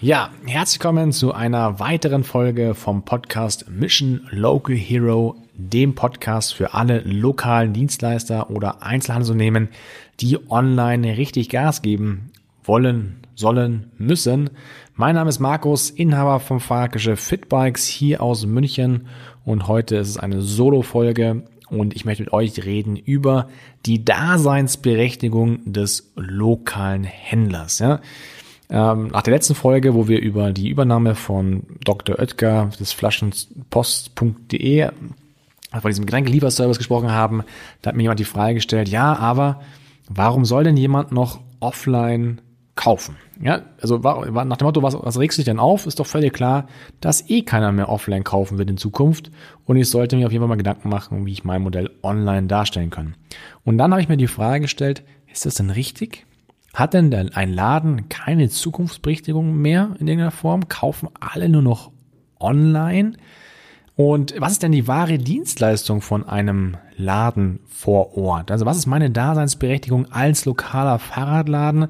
Ja, herzlich willkommen zu einer weiteren Folge vom Podcast Mission Local Hero, dem Podcast für alle lokalen Dienstleister oder Einzelhandelsunternehmen, die online richtig Gas geben wollen, sollen, müssen. Mein Name ist Markus, Inhaber vom Fahrradgeschäft Fitbikes hier aus München und heute ist es eine Solo-Folge und ich möchte mit euch reden über die Daseinsberechtigung des lokalen Händlers. Ja. Ähm, nach der letzten Folge, wo wir über die Übernahme von Dr. Oetker des Flaschenpost.de von diesem Getränkelieferservice gesprochen haben, da hat mir jemand die Frage gestellt, ja, aber warum soll denn jemand noch offline kaufen? Ja, also nach dem Motto, was, was regst du dich denn auf, ist doch völlig klar, dass eh keiner mehr offline kaufen wird in Zukunft und ich sollte mir auf jeden Fall mal Gedanken machen, wie ich mein Modell online darstellen kann. Und dann habe ich mir die Frage gestellt, ist das denn richtig? Hat denn ein Laden keine Zukunftsberichtigung mehr in irgendeiner Form? Kaufen alle nur noch online? Und was ist denn die wahre Dienstleistung von einem Laden vor Ort? Also was ist meine Daseinsberechtigung als lokaler Fahrradladen?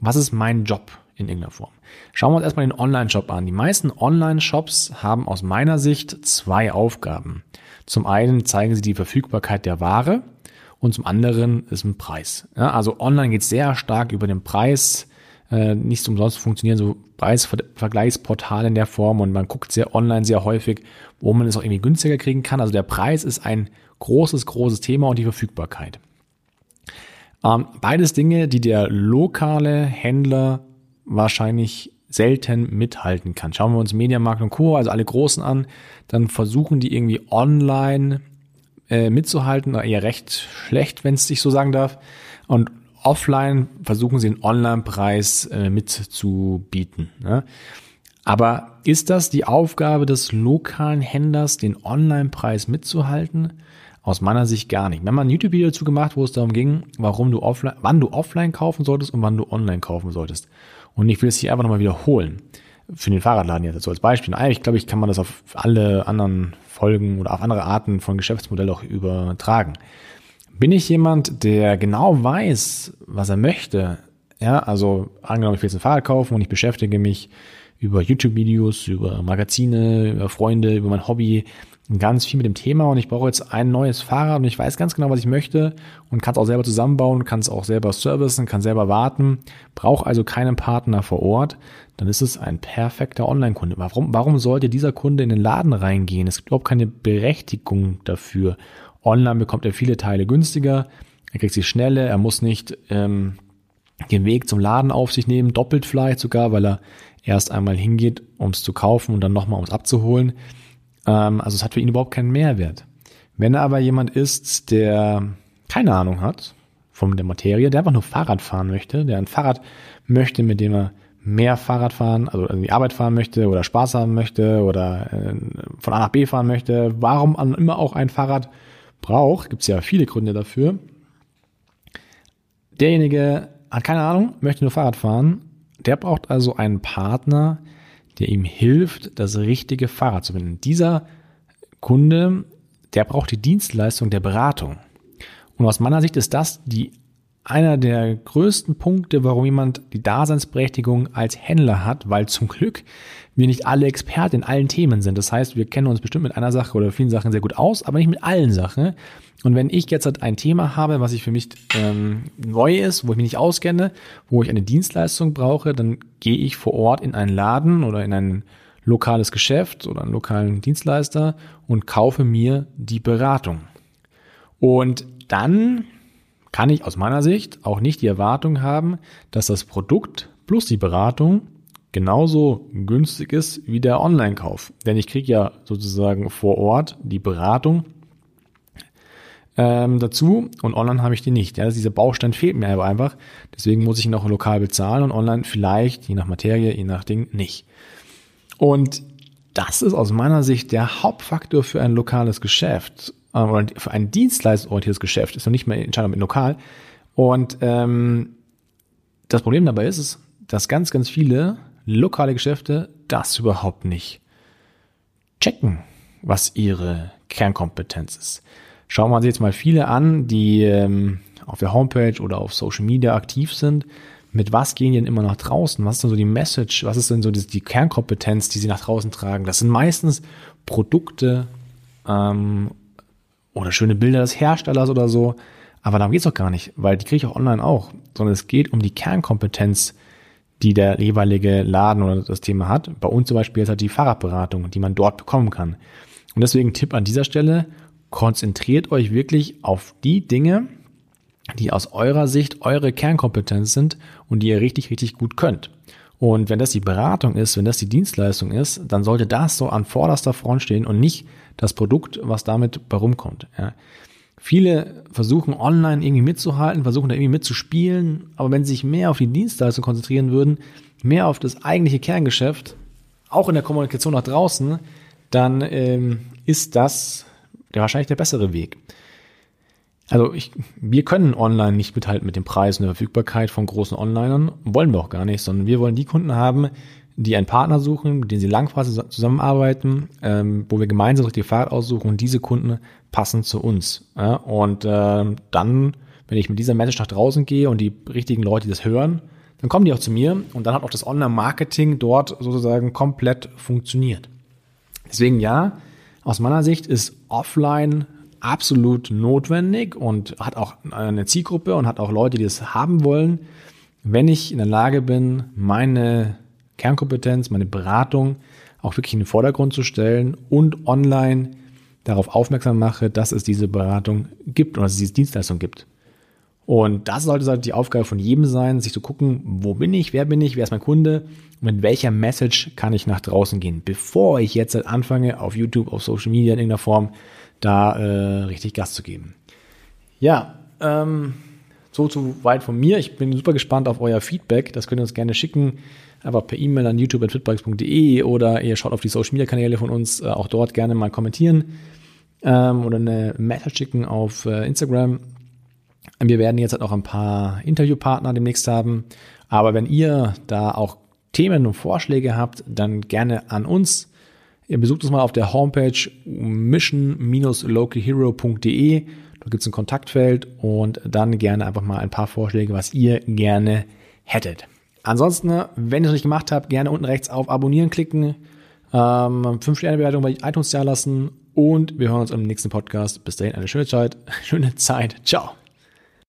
Was ist mein Job in irgendeiner Form? Schauen wir uns erstmal den Online-Shop an. Die meisten Online-Shops haben aus meiner Sicht zwei Aufgaben. Zum einen zeigen sie die Verfügbarkeit der Ware und zum anderen ist ein Preis. Ja, also online geht sehr stark über den Preis. Äh, nicht umsonst funktionieren so Preisvergleichsportale in der Form und man guckt sehr online sehr häufig, wo man es auch irgendwie günstiger kriegen kann. Also der Preis ist ein großes, großes Thema und die Verfügbarkeit. Ähm, beides Dinge, die der lokale Händler wahrscheinlich selten mithalten kann. Schauen wir uns Mediamarkt und Co., also alle Großen an, dann versuchen die irgendwie online äh, mitzuhalten, eher recht schlecht, wenn es sich so sagen darf. Und offline versuchen sie den Online-Preis äh, mitzubieten. Ne? Aber ist das die Aufgabe des lokalen Händlers, den Online-Preis mitzuhalten? Aus meiner Sicht gar nicht. Wir haben mal ein YouTube-Video dazu gemacht, wo es darum ging, warum du offline, wann du offline kaufen solltest und wann du online kaufen solltest. Und ich will es hier einfach nochmal wiederholen. Für den Fahrradladen jetzt so als Beispiel. Ich glaube, ich kann man das auf alle anderen Folgen oder auf andere Arten von Geschäftsmodell auch übertragen. Bin ich jemand, der genau weiß, was er möchte? Ja, also angenommen, ich will jetzt ein Fahrrad kaufen und ich beschäftige mich über YouTube-Videos, über Magazine, über Freunde, über mein Hobby, ganz viel mit dem Thema und ich brauche jetzt ein neues Fahrrad und ich weiß ganz genau, was ich möchte und kann es auch selber zusammenbauen, kann es auch selber servicen, kann selber warten, brauche also keinen Partner vor Ort, dann ist es ein perfekter Online-Kunde. Warum, warum sollte dieser Kunde in den Laden reingehen? Es gibt überhaupt keine Berechtigung dafür. Online bekommt er viele Teile günstiger, er kriegt sie schnelle, er muss nicht ähm, den Weg zum Laden auf sich nehmen, doppelt vielleicht sogar, weil er erst einmal hingeht, um es zu kaufen und dann nochmal, um es abzuholen. Ähm, also es hat für ihn überhaupt keinen Mehrwert. Wenn er aber jemand ist, der keine Ahnung hat von der Materie, der einfach nur Fahrrad fahren möchte, der ein Fahrrad möchte, mit dem er mehr Fahrrad fahren, also in die Arbeit fahren möchte oder Spaß haben möchte oder äh, von A nach B fahren möchte, warum man immer auch ein Fahrrad braucht, gibt es ja viele Gründe dafür. Derjenige hat keine Ahnung, möchte nur Fahrrad fahren, der braucht also einen Partner, der ihm hilft, das richtige Fahrrad zu finden. Dieser Kunde, der braucht die Dienstleistung der Beratung. Und aus meiner Sicht ist das die einer der größten Punkte, warum jemand die Daseinsberechtigung als Händler hat, weil zum Glück wir nicht alle Experten in allen Themen sind. Das heißt, wir kennen uns bestimmt mit einer Sache oder vielen Sachen sehr gut aus, aber nicht mit allen Sachen. Und wenn ich jetzt halt ein Thema habe, was ich für mich ähm, neu ist, wo ich mich nicht auskenne, wo ich eine Dienstleistung brauche, dann gehe ich vor Ort in einen Laden oder in ein lokales Geschäft oder einen lokalen Dienstleister und kaufe mir die Beratung. Und dann kann ich aus meiner Sicht auch nicht die Erwartung haben, dass das Produkt plus die Beratung genauso günstig ist wie der Online-Kauf. Denn ich kriege ja sozusagen vor Ort die Beratung ähm, dazu und online habe ich die nicht. Ja, also dieser Baustein fehlt mir aber einfach. Deswegen muss ich ihn auch lokal bezahlen und online vielleicht, je nach Materie, je nach Ding, nicht. Und das ist aus meiner Sicht der Hauptfaktor für ein lokales Geschäft oder für ein dienstleistungsorientiertes Geschäft. Ist noch nicht mehr entscheidend mit lokal. Und ähm, das Problem dabei ist, ist, dass ganz, ganz viele lokale Geschäfte das überhaupt nicht checken, was ihre Kernkompetenz ist. Schauen wir uns jetzt mal viele an, die ähm, auf der Homepage oder auf Social Media aktiv sind, mit was gehen die denn immer nach draußen? Was ist denn so die Message? Was ist denn so die, die Kernkompetenz, die sie nach draußen tragen? Das sind meistens Produkte ähm, oder schöne Bilder des Herstellers oder so. Aber darum geht's doch gar nicht, weil die kriege ich auch online auch. Sondern es geht um die Kernkompetenz, die der jeweilige Laden oder das Thema hat. Bei uns zum Beispiel ist halt die Fahrradberatung, die man dort bekommen kann. Und deswegen Tipp an dieser Stelle, konzentriert euch wirklich auf die Dinge, die aus eurer Sicht eure Kernkompetenz sind und die ihr richtig, richtig gut könnt. Und wenn das die Beratung ist, wenn das die Dienstleistung ist, dann sollte das so an vorderster Front stehen und nicht das Produkt, was damit bei rumkommt. Ja. Viele versuchen online irgendwie mitzuhalten, versuchen da irgendwie mitzuspielen, aber wenn sie sich mehr auf die Dienstleistung konzentrieren würden, mehr auf das eigentliche Kerngeschäft, auch in der Kommunikation nach draußen, dann ähm, ist das der wahrscheinlich der bessere Weg. Also ich, wir können online nicht mithalten mit den Preisen und der Verfügbarkeit von großen Onlinern, wollen wir auch gar nicht, sondern wir wollen die Kunden haben, die einen Partner suchen, mit denen sie langfristig zusammenarbeiten, ähm, wo wir gemeinsam die Fahrt aussuchen und diese Kunden passen zu uns. Ja? Und äh, dann, wenn ich mit dieser Message nach draußen gehe und die richtigen Leute das hören, dann kommen die auch zu mir und dann hat auch das Online-Marketing dort sozusagen komplett funktioniert. Deswegen ja, aus meiner Sicht ist Offline absolut notwendig und hat auch eine Zielgruppe und hat auch Leute, die es haben wollen, wenn ich in der Lage bin, meine Kernkompetenz, meine Beratung auch wirklich in den Vordergrund zu stellen und online darauf aufmerksam mache, dass es diese Beratung gibt und dass es diese Dienstleistung gibt. Und das sollte halt die Aufgabe von jedem sein, sich zu gucken, wo bin ich, wer bin ich, wer ist mein Kunde und mit welcher Message kann ich nach draußen gehen, bevor ich jetzt halt anfange, auf YouTube, auf Social Media in irgendeiner Form da äh, richtig Gas zu geben. Ja, ähm, so zu weit von mir. Ich bin super gespannt auf euer Feedback. Das könnt ihr uns gerne schicken. Einfach per E-Mail an youtube.fitbikes.de oder ihr schaut auf die Social Media Kanäle von uns. Äh, auch dort gerne mal kommentieren ähm, oder eine Message schicken auf äh, Instagram. Wir werden jetzt halt auch ein paar Interviewpartner demnächst haben. Aber wenn ihr da auch Themen und Vorschläge habt, dann gerne an uns. Ihr besucht uns mal auf der Homepage mission-localhero.de. Da gibt es ein Kontaktfeld und dann gerne einfach mal ein paar Vorschläge, was ihr gerne hättet. Ansonsten, wenn ihr es nicht gemacht habt, gerne unten rechts auf Abonnieren klicken, ähm, 5-Sterne-Bewertung bei iTunes da lassen und wir hören uns im nächsten Podcast. Bis dahin eine schöne Zeit, schöne Zeit. Ciao.